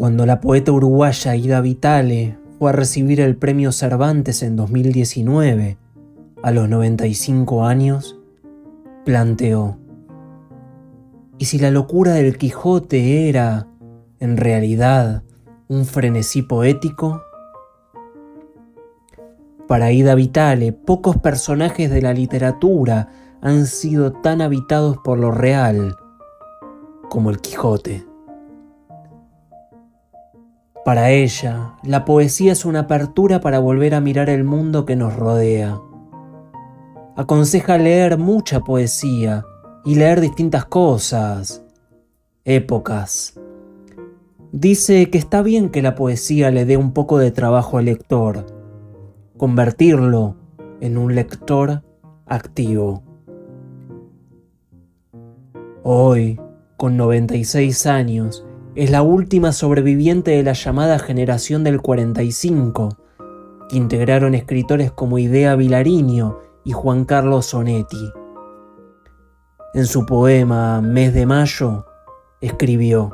Cuando la poeta uruguaya Ida Vitale fue a recibir el premio Cervantes en 2019, a los 95 años, planteó, ¿y si la locura del Quijote era, en realidad, un frenesí poético? Para Ida Vitale, pocos personajes de la literatura han sido tan habitados por lo real como el Quijote. Para ella, la poesía es una apertura para volver a mirar el mundo que nos rodea. Aconseja leer mucha poesía y leer distintas cosas, épocas. Dice que está bien que la poesía le dé un poco de trabajo al lector, convertirlo en un lector activo. Hoy, con 96 años, es la última sobreviviente de la llamada generación del 45, que integraron escritores como Idea Vilariño y Juan Carlos Sonetti. En su poema Mes de Mayo, escribió,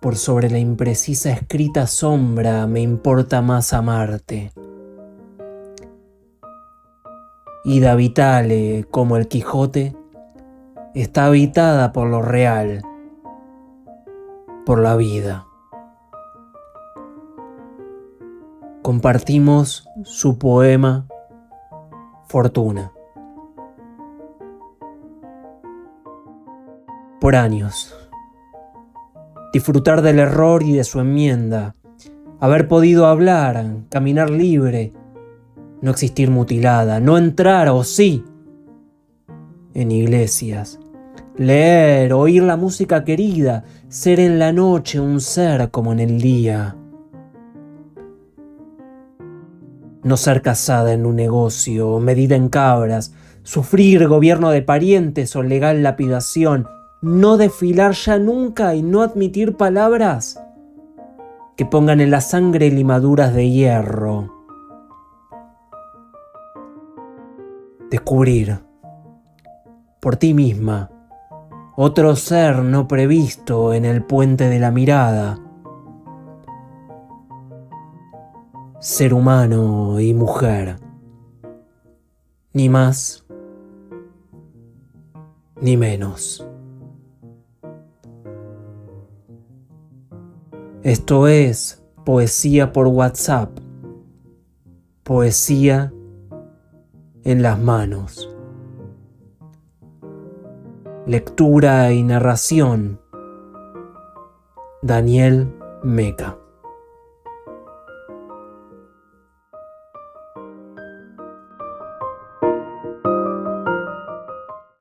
Por sobre la imprecisa escrita sombra me importa más amarte. Ida Vitale, como el Quijote, está habitada por lo real por la vida. Compartimos su poema Fortuna. Por años. Disfrutar del error y de su enmienda. Haber podido hablar, caminar libre, no existir mutilada, no entrar o sí en iglesias, leer, oír la música querida, ser en la noche un ser como en el día. No ser casada en un negocio, medida en cabras, sufrir gobierno de parientes o legal lapidación, no desfilar ya nunca y no admitir palabras que pongan en la sangre limaduras de hierro. Descubrir por ti misma otro ser no previsto en el puente de la mirada. Ser humano y mujer. Ni más ni menos. Esto es poesía por WhatsApp. Poesía en las manos. Lectura y narración. Daniel Meca.